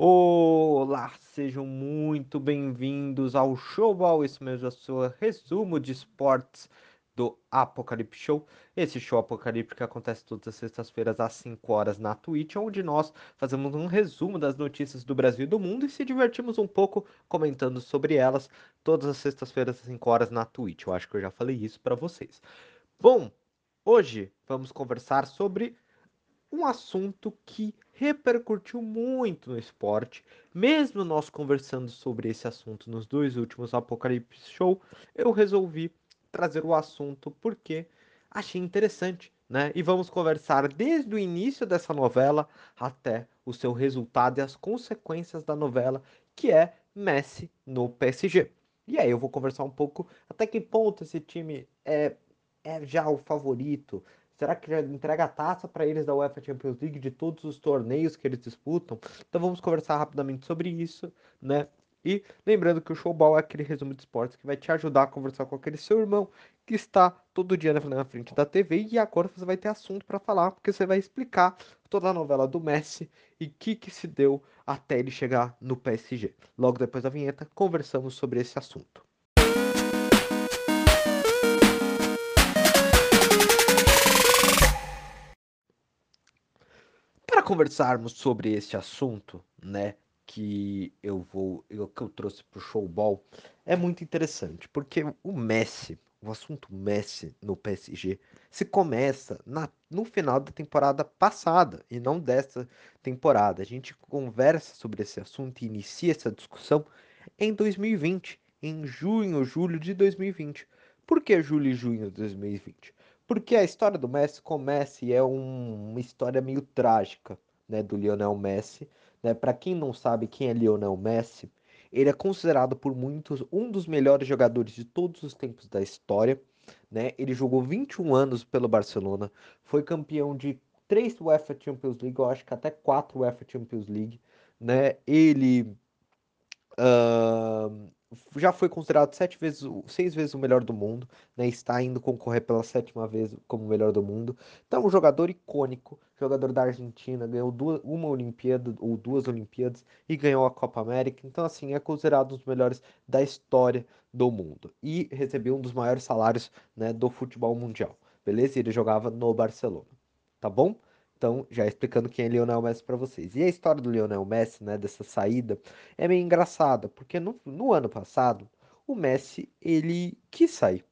Olá, sejam muito bem-vindos ao Showball, isso mesmo, a sua resumo de esportes do Apocalipse Show. Esse show apocalíptico acontece todas as sextas-feiras às 5 horas na Twitch, onde nós fazemos um resumo das notícias do Brasil e do mundo e se divertimos um pouco comentando sobre elas todas as sextas-feiras às 5 horas na Twitch. Eu acho que eu já falei isso para vocês. Bom, hoje vamos conversar sobre um assunto que repercutiu muito no esporte. Mesmo nós conversando sobre esse assunto nos dois últimos Apocalipse Show, eu resolvi trazer o assunto porque achei interessante, né? E vamos conversar desde o início dessa novela até o seu resultado e as consequências da novela, que é Messi no PSG. E aí eu vou conversar um pouco até que ponto esse time é, é já o favorito, Será que já entrega a taça para eles da UEFA Champions League de todos os torneios que eles disputam? Então vamos conversar rapidamente sobre isso, né? E lembrando que o Showball é aquele resumo de esportes que vai te ajudar a conversar com aquele seu irmão que está todo dia na frente da TV e agora você vai ter assunto para falar, porque você vai explicar toda a novela do Messi e o que, que se deu até ele chegar no PSG. Logo depois da vinheta, conversamos sobre esse assunto. Conversarmos sobre este assunto, né, que eu vou, eu, que eu trouxe pro showball, é muito interessante, porque o Messi, o assunto Messi no PSG, se começa na, no final da temporada passada e não dessa temporada. A gente conversa sobre esse assunto e inicia essa discussão em 2020, em junho, julho de 2020. Por que julho e junho de 2020? Porque a história do Messi começa e é um, uma história meio trágica, né, do Lionel Messi. Né? Para quem não sabe quem é Lionel Messi, ele é considerado por muitos um dos melhores jogadores de todos os tempos da história. Né? Ele jogou 21 anos pelo Barcelona, foi campeão de três UEFA Champions League, eu acho que até quatro UEFA Champions League. Né? Ele uh, já foi considerado sete vezes, seis vezes o melhor do mundo, né? Está indo concorrer pela sétima vez como o melhor do mundo. Então, um jogador icônico, jogador da Argentina, ganhou duas, uma Olimpíada ou duas Olimpíadas e ganhou a Copa América. Então, assim, é considerado um dos melhores da história do mundo e recebeu um dos maiores salários, né, do futebol mundial. Beleza? Ele jogava no Barcelona. Tá bom? Então, já explicando quem é Lionel Messi para vocês. E a história do Lionel Messi, né, dessa saída, é meio engraçada, porque no, no ano passado, o Messi, ele quis sair,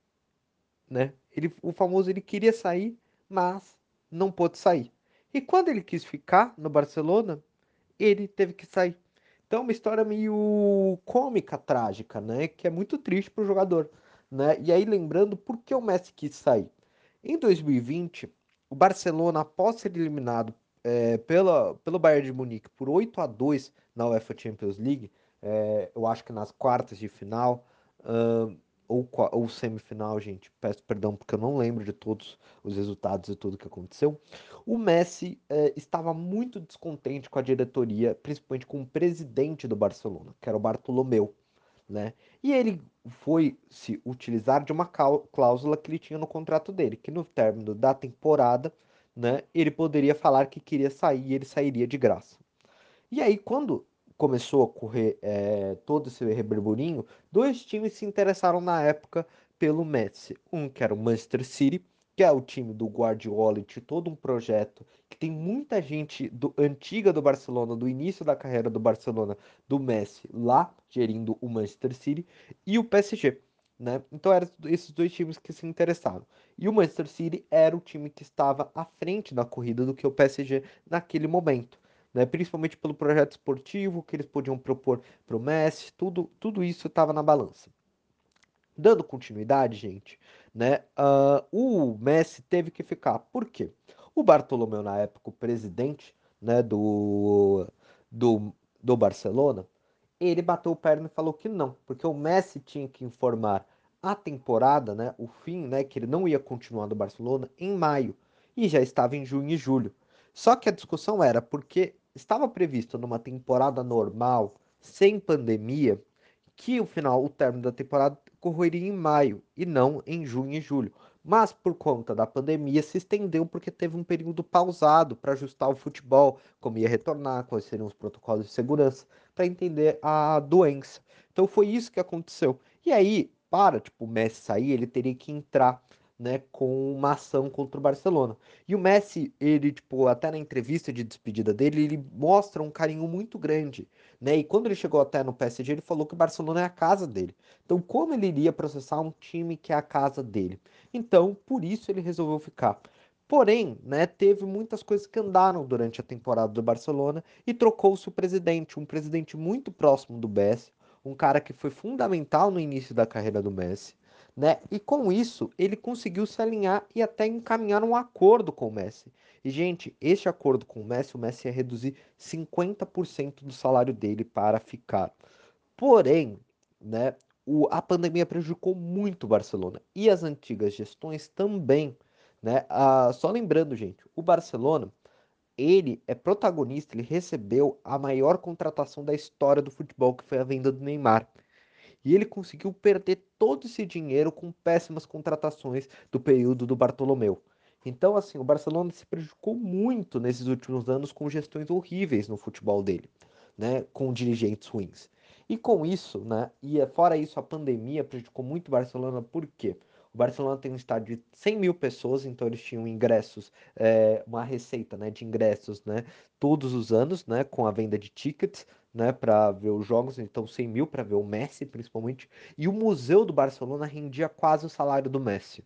né? Ele, o famoso, ele queria sair, mas não pôde sair. E quando ele quis ficar no Barcelona, ele teve que sair. Então, é uma história meio cômica, trágica, né? Que é muito triste para o jogador, né? E aí, lembrando por que o Messi quis sair. Em 2020, o Barcelona, após ser eliminado é, pela, pelo Bayern de Munique por 8 a 2 na UEFA Champions League, é, eu acho que nas quartas de final, uh, ou, ou semifinal, gente, peço perdão porque eu não lembro de todos os resultados e tudo que aconteceu. O Messi é, estava muito descontente com a diretoria, principalmente com o presidente do Barcelona, que era o Bartolomeu né? E ele foi se utilizar de uma cláusula que ele tinha no contrato dele, que no término da temporada, né, ele poderia falar que queria sair e ele sairia de graça. E aí, quando começou a correr é, todo esse reburburinho, dois times se interessaram na época pelo Messi. Um que era o Manchester City, que é o time do Guardiola de todo um projeto que tem muita gente do, antiga do Barcelona, do início da carreira do Barcelona, do Messi, lá gerindo o Manchester City, e o PSG. Né? Então eram esses dois times que se interessaram. E o Manchester City era o time que estava à frente da corrida do que o PSG naquele momento. Né? Principalmente pelo projeto esportivo que eles podiam propor para o Messi, tudo, tudo isso estava na balança. Dando continuidade, gente, né? Uh, o Messi teve que ficar. Por quê? O Bartolomeu, na época, o presidente né, do, do, do Barcelona, ele bateu o perna e falou que não, porque o Messi tinha que informar a temporada, né, o fim, né, que ele não ia continuar no Barcelona em maio e já estava em junho e julho. Só que a discussão era porque estava previsto numa temporada normal, sem pandemia, que o final, o término da temporada ocorreria em maio e não em junho e julho. Mas por conta da pandemia se estendeu porque teve um período pausado para ajustar o futebol, como ia retornar, quais seriam os protocolos de segurança, para entender a doença. Então foi isso que aconteceu. E aí, para tipo, o Messi sair, ele teria que entrar né, com uma ação contra o Barcelona. E o Messi, ele, tipo, até na entrevista de despedida dele, ele mostra um carinho muito grande, né? E quando ele chegou até no PSG, ele falou que o Barcelona é a casa dele. Então, como ele iria processar um time que é a casa dele? Então, por isso ele resolveu ficar. Porém, né, teve muitas coisas que andaram durante a temporada do Barcelona e trocou-se o presidente, um presidente muito próximo do Messi, um cara que foi fundamental no início da carreira do Messi né? E com isso, ele conseguiu se alinhar e até encaminhar um acordo com o Messi. E, gente, este acordo com o Messi, o Messi ia reduzir 50% do salário dele para ficar. Porém, né, o, a pandemia prejudicou muito o Barcelona e as antigas gestões também. Né? Ah, só lembrando, gente, o Barcelona ele é protagonista, ele recebeu a maior contratação da história do futebol, que foi a venda do Neymar. E ele conseguiu perder todo esse dinheiro com péssimas contratações do período do Bartolomeu. Então, assim, o Barcelona se prejudicou muito nesses últimos anos com gestões horríveis no futebol dele, né? Com dirigentes ruins. E com isso, né? E é, fora isso, a pandemia prejudicou muito o Barcelona, por quê? O Barcelona tem um estádio de 100 mil pessoas, então eles tinham ingressos, é, uma receita né, de ingressos né, todos os anos, né, com a venda de tickets, né, para ver os jogos, então 100 mil para ver o Messi principalmente, e o museu do Barcelona rendia quase o salário do Messi,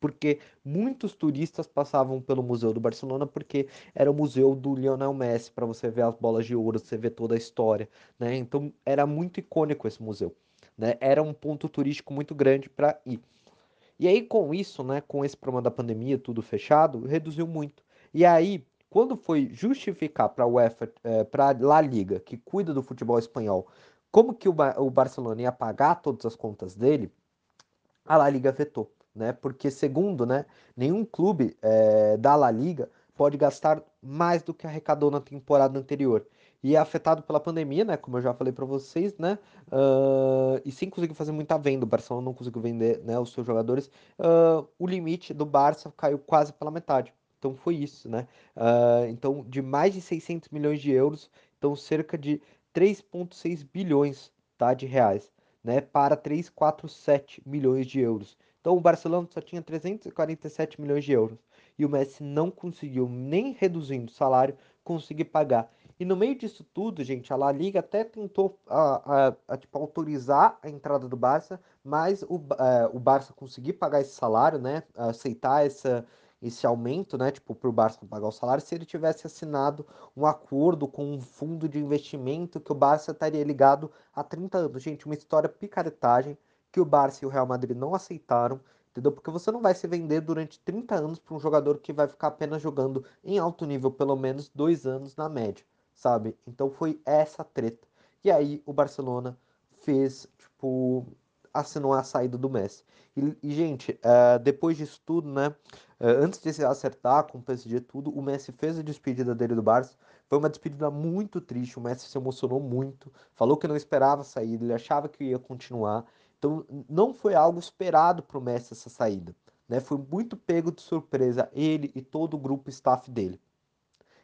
porque muitos turistas passavam pelo museu do Barcelona porque era o museu do Lionel Messi para você ver as bolas de ouro, você ver toda a história, né? Então era muito icônico esse museu, né? Era um ponto turístico muito grande para ir. E aí com isso, né, com esse problema da pandemia, tudo fechado, reduziu muito. E aí quando foi justificar para a UEFA, é, para La Liga, que cuida do futebol espanhol, como que o, o Barcelona ia pagar todas as contas dele, a La Liga vetou, né? Porque segundo, né, nenhum clube é, da La Liga pode gastar mais do que arrecadou na temporada anterior. E é afetado pela pandemia, né? Como eu já falei para vocês, né? Uh, e sem conseguir fazer muita venda, o Barcelona não conseguiu vender né, os seus jogadores. Uh, o limite do Barça caiu quase pela metade. Então foi isso, né? Uh, então, de mais de 600 milhões de euros, então cerca de 3,6 bilhões tá, de reais, né? Para 347 milhões de euros. Então o Barcelona só tinha 347 milhões de euros. E o Messi não conseguiu, nem reduzindo o salário, conseguir pagar. E no meio disso tudo, gente, a La Liga até tentou a, a, a tipo, autorizar a entrada do Barça, mas o, uh, o Barça conseguir pagar esse salário, né? Aceitar essa, esse aumento, né, tipo, para o Barça pagar o salário, se ele tivesse assinado um acordo com um fundo de investimento que o Barça estaria ligado há 30 anos. Gente, uma história picaretagem que o Barça e o Real Madrid não aceitaram, entendeu? Porque você não vai se vender durante 30 anos para um jogador que vai ficar apenas jogando em alto nível pelo menos dois anos na média, sabe? Então foi essa treta. E aí o Barcelona fez, tipo, assinou a saída do Messi. E, e gente, uh, depois disso tudo, né? Uh, antes de se acertar com o PSG tudo, o Messi fez a despedida dele do Barça. Foi uma despedida muito triste. O Messi se emocionou muito. Falou que não esperava sair, ele achava que ia continuar. Então, não foi algo esperado para o Messi essa saída. Né? Foi muito pego de surpresa ele e todo o grupo staff dele.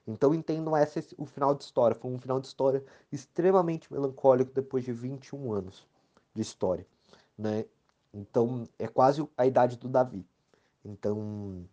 Então entendam esse o final de história. Foi um final de história extremamente melancólico depois de 21 anos de história né? Então é quase a idade do Davi. Então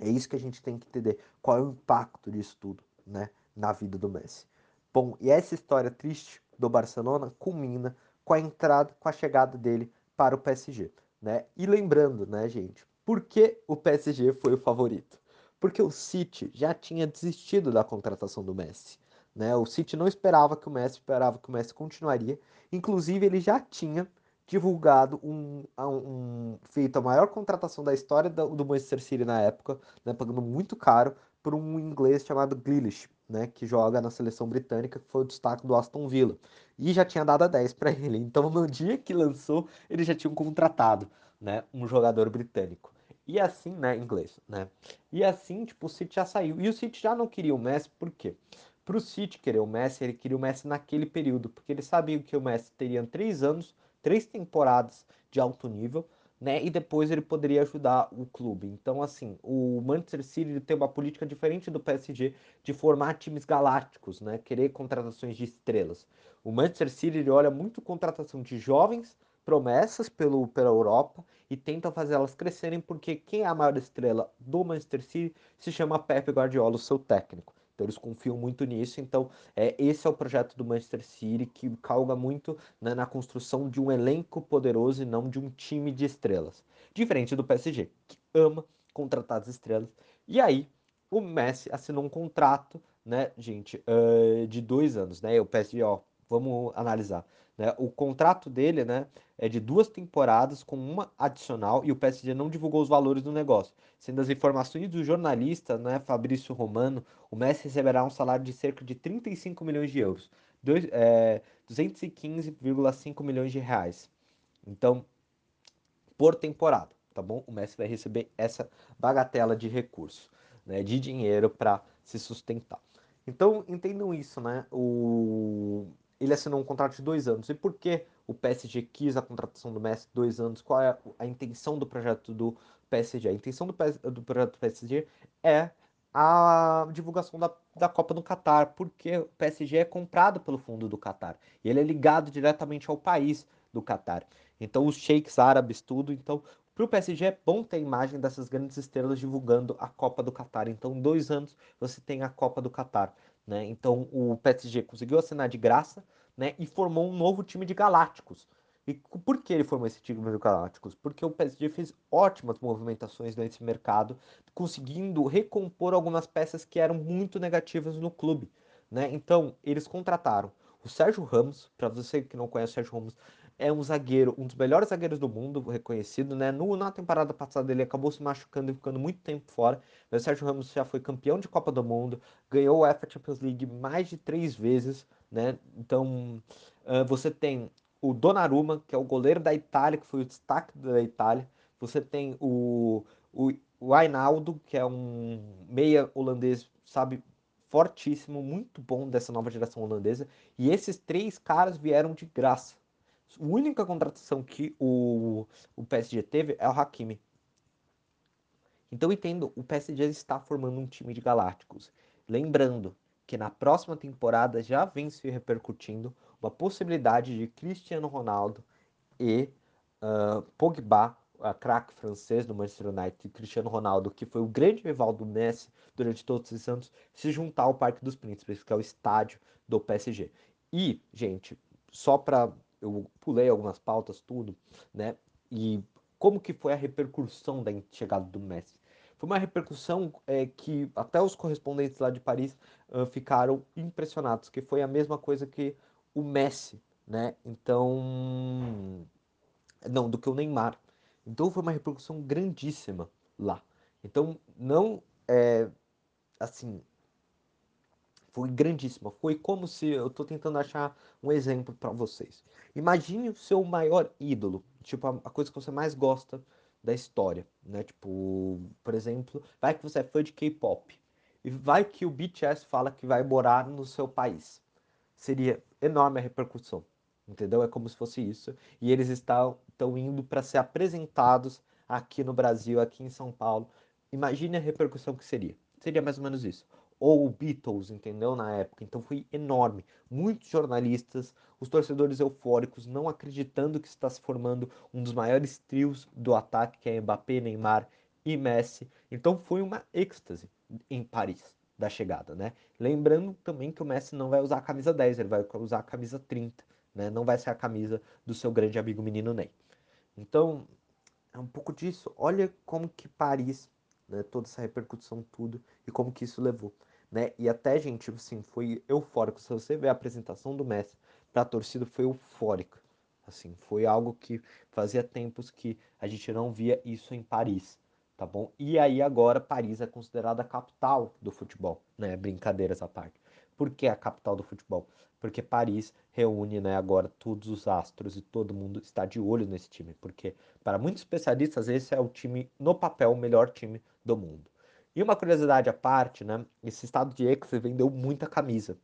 é isso que a gente tem que entender. Qual é o impacto disso tudo, né? Na vida do Messi. Bom, e essa história triste do Barcelona culmina com a entrada, com a chegada dele para o PSG, né? E lembrando, né, gente, por que o PSG foi o favorito? Porque o City já tinha desistido da contratação do Messi. Né? O City não esperava que o Messi, esperava que o Messi continuaria. Inclusive, ele já tinha divulgado um, um, feito a maior contratação da história do, do Manchester City na época, né, pagando muito caro por um inglês chamado Grealish, né, que joga na seleção britânica, que foi o destaque do Aston Villa. E já tinha dado a 10 para ele. Então, no dia que lançou, eles já tinham contratado, né, um jogador britânico. E assim, né, inglês, né? E assim, tipo, o City já saiu. E o City já não queria o Messi, por quê? Para o City querer o Messi, ele queria o Messi naquele período, porque ele sabia que o Messi teria três anos três temporadas de alto nível, né? E depois ele poderia ajudar o clube. Então, assim, o Manchester City tem uma política diferente do PSG de formar times galácticos, né? Querer contratações de estrelas. O Manchester City olha muito contratação de jovens promessas pelo, pela Europa e tenta fazer elas crescerem, porque quem é a maior estrela do Manchester City se chama Pep Guardiola, o seu técnico. Então eles confiam muito nisso. Então é, esse é o projeto do Manchester City que calga muito né, na construção de um elenco poderoso e não de um time de estrelas. Diferente do PSG, que ama contratar as estrelas. E aí o Messi assinou um contrato, né, gente, uh, de dois anos, né? O PSG, ó, vamos analisar. Né? O contrato dele, né, é de duas temporadas com uma adicional e o PSG não divulgou os valores do negócio. Sendo as informações do jornalista, né, Fabrício Romano, o Messi receberá um salário de cerca de 35 milhões de euros, é, 215,5 milhões de reais. Então, por temporada, tá bom? O Messi vai receber essa bagatela de recursos, né, de dinheiro para se sustentar. Então, entendam isso, né? O ele assinou um contrato de dois anos. E por que o PSG quis a contratação do Messi dois anos? Qual é a intenção do projeto do PSG? A intenção do, do projeto do PSG é a divulgação da, da Copa do Catar, porque o PSG é comprado pelo fundo do Catar e ele é ligado diretamente ao país do Catar. Então, os sheiks árabes, tudo. Então, para o PSG é bom ter a imagem dessas grandes estrelas divulgando a Copa do Catar. Então, dois anos você tem a Copa do Catar. Né? Então o PSG conseguiu assinar de graça né? e formou um novo time de Galácticos. E por que ele formou esse time de Galácticos? Porque o PSG fez ótimas movimentações nesse mercado, conseguindo recompor algumas peças que eram muito negativas no clube. Né? Então eles contrataram o Sérgio Ramos, para você que não conhece o Sérgio Ramos, é um zagueiro, um dos melhores zagueiros do mundo, reconhecido, né? No, na temporada passada ele acabou se machucando e ficando muito tempo fora. Mas o Sérgio Ramos já foi campeão de Copa do Mundo, ganhou o UEFA Champions League mais de três vezes, né? Então uh, você tem o Donnarumma, que é o goleiro da Itália, que foi o destaque da Itália. Você tem o, o, o Ainaldo, que é um meia holandês, sabe, fortíssimo, muito bom dessa nova geração holandesa. E esses três caras vieram de graça. A única contratação que o, o PSG teve é o Hakimi. Então entendo, o PSG está formando um time de galácticos. Lembrando que na próxima temporada já vem se repercutindo uma possibilidade de Cristiano Ronaldo e uh, Pogba, craque francês do Manchester United, Cristiano Ronaldo, que foi o grande rival do Messi durante todos esses anos, se juntar ao Parque dos Príncipes, que é o estádio do PSG. E, gente, só para eu pulei algumas pautas, tudo, né? E como que foi a repercussão da chegada do Messi? Foi uma repercussão é, que até os correspondentes lá de Paris uh, ficaram impressionados, que foi a mesma coisa que o Messi, né? Então, não, do que o Neymar. Então foi uma repercussão grandíssima lá. Então não é assim, foi grandíssima. Foi como se eu estou tentando achar um exemplo para vocês. Imagine o seu maior ídolo, tipo a, a, coisa que você mais gosta da história, né? Tipo, por exemplo, vai que você é fã de K-pop e vai que o BTS fala que vai morar no seu país. Seria enorme a repercussão, entendeu? É como se fosse isso. E eles estão, estão indo para ser apresentados aqui no Brasil, aqui em São Paulo. Imagine a repercussão que seria. Seria mais ou menos isso ou Beatles, entendeu? Na época. Então foi enorme. Muitos jornalistas, os torcedores eufóricos, não acreditando que está se formando um dos maiores trios do ataque, que é Mbappé, Neymar e Messi. Então foi uma êxtase em Paris da chegada, né? Lembrando também que o Messi não vai usar a camisa 10, ele vai usar a camisa 30, né? Não vai ser a camisa do seu grande amigo menino Ney. Então, é um pouco disso. Olha como que Paris, né, toda essa repercussão, tudo, e como que isso levou né? E até, gente, assim, foi eufórico. Se você ver a apresentação do Messi para a torcida, foi eufórica. Assim, foi algo que fazia tempos que a gente não via isso em Paris, tá bom? E aí agora Paris é considerada a capital do futebol, né? Brincadeiras à parte. Por que a capital do futebol? Porque Paris reúne, né, agora todos os astros e todo mundo está de olho nesse time, porque para muitos especialistas esse é o time no papel o melhor time do mundo. E uma curiosidade à parte, né? Esse estado de ex vendeu muita camisa.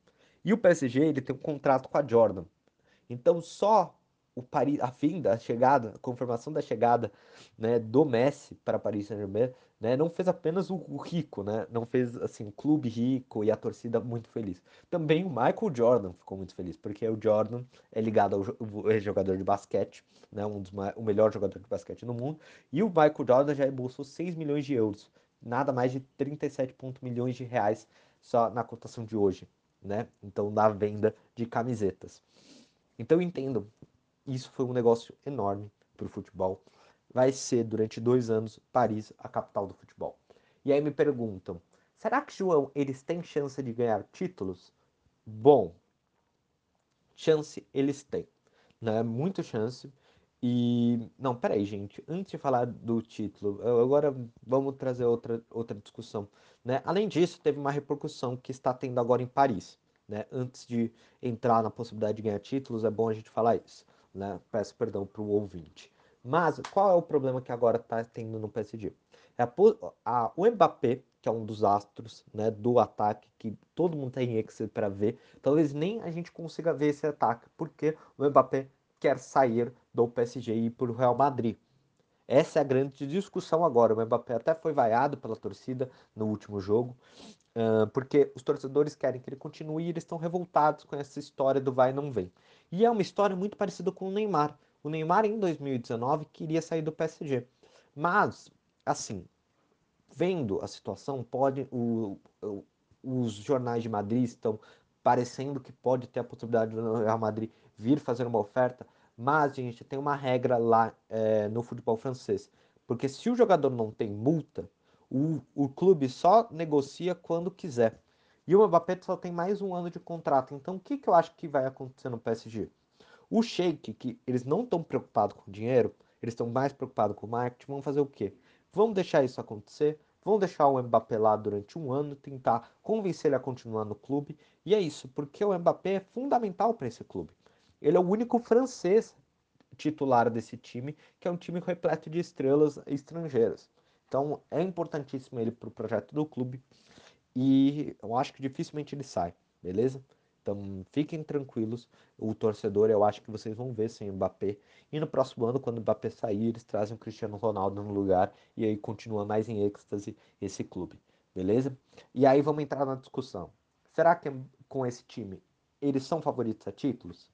E o PSG ele tem um contrato com a Jordan. Então só o Paris, a vinda, a chegada, a confirmação da chegada né, do Messi para Paris Saint-Germain, né, não fez apenas o, rico, né, não fez assim o clube rico e a torcida muito feliz. Também o Michael Jordan ficou muito feliz, porque o Jordan é ligado ao, ao jogador de basquete, né, um dos o melhor jogador de basquete no mundo, e o Michael Jordan já embolsou 6 milhões de euros, nada mais de 37 milhões de reais só na cotação de hoje, né? Então da venda de camisetas. Então entendam, isso foi um negócio enorme para o futebol. Vai ser durante dois anos Paris a capital do futebol. E aí me perguntam, será que João eles têm chance de ganhar títulos? Bom, chance eles têm, né? Muita chance. E não, peraí, gente. Antes de falar do título, agora vamos trazer outra, outra discussão. Né? Além disso, teve uma repercussão que está tendo agora em Paris. Né? Antes de entrar na possibilidade de ganhar títulos, é bom a gente falar isso. Né? Peço perdão para o ouvinte. Mas qual é o problema que agora está tendo no PSG? É a, a, o Mbappé, que é um dos astros né, do ataque, que todo mundo tem Excel para ver, talvez nem a gente consiga ver esse ataque, porque o Mbappé quer sair do PSG e ir para o Real Madrid. Essa é a grande discussão agora. O Mbappé até foi vaiado pela torcida no último jogo, porque os torcedores querem que ele continue e eles estão revoltados com essa história do vai e não vem. E é uma história muito parecida com o Neymar. O Neymar, em 2019, queria sair do PSG. Mas, assim, vendo a situação, pode o, o, os jornais de Madrid estão parecendo que pode ter a possibilidade do Real Madrid vir fazer uma oferta, mas, gente, tem uma regra lá é, no futebol francês. Porque se o jogador não tem multa, o, o clube só negocia quando quiser. E o Mbappé só tem mais um ano de contrato. Então, o que, que eu acho que vai acontecer no PSG? O Sheik, que eles não estão preocupados com dinheiro, eles estão mais preocupados com o marketing, vão fazer o quê? Vão deixar isso acontecer, vão deixar o Mbappé lá durante um ano, tentar convencer ele a continuar no clube. E é isso, porque o Mbappé é fundamental para esse clube. Ele é o único francês titular desse time, que é um time repleto de estrelas estrangeiras. Então é importantíssimo ele para o projeto do clube e eu acho que dificilmente ele sai, beleza? Então fiquem tranquilos, o torcedor eu acho que vocês vão ver sem Mbappé. E no próximo ano, quando o Mbappé sair, eles trazem o Cristiano Ronaldo no lugar e aí continua mais em êxtase esse clube, beleza? E aí vamos entrar na discussão. Será que com esse time eles são favoritos a títulos?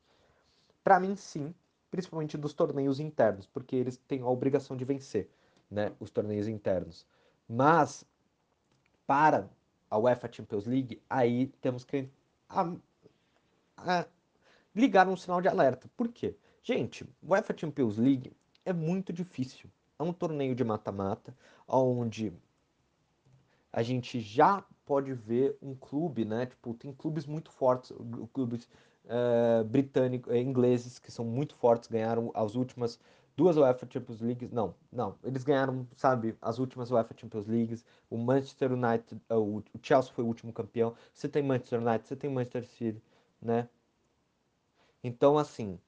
Para mim, sim, principalmente dos torneios internos, porque eles têm a obrigação de vencer, né, os torneios internos. Mas para a UEFA Champions League, aí temos que a, a, ligar um sinal de alerta. Por quê? Gente, UEFA Champions League é muito difícil. É um torneio de mata-mata, onde a gente já pode ver um clube, né? Tipo, tem clubes muito fortes, clubes uh, britânicos, eh, ingleses, que são muito fortes, ganharam as últimas duas UEFA Champions Leagues. Não, não, eles ganharam, sabe, as últimas UEFA Champions Leagues. O Manchester United, uh, o Chelsea foi o último campeão. Você tem Manchester United, você tem Manchester City, né? Então, assim,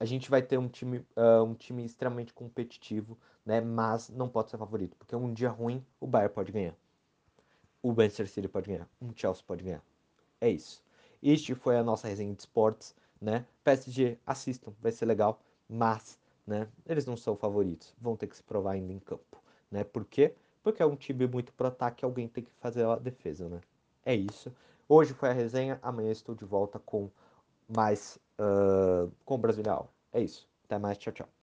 a gente vai ter um time, uh, um time extremamente competitivo, né? Mas não pode ser favorito, porque um dia ruim o Bayern pode ganhar. O Manchester City pode ganhar, um Chelsea pode ganhar. É isso. Este foi a nossa resenha de esportes, né? PSG, assistam, vai ser legal, mas, né, eles não são favoritos, vão ter que se provar ainda em campo, né? Por quê? Porque é um time muito pro ataque, alguém tem que fazer a defesa, né? É isso. Hoje foi a resenha, amanhã estou de volta com mais, uh, com o Brasileiro. É isso. Até mais, tchau, tchau.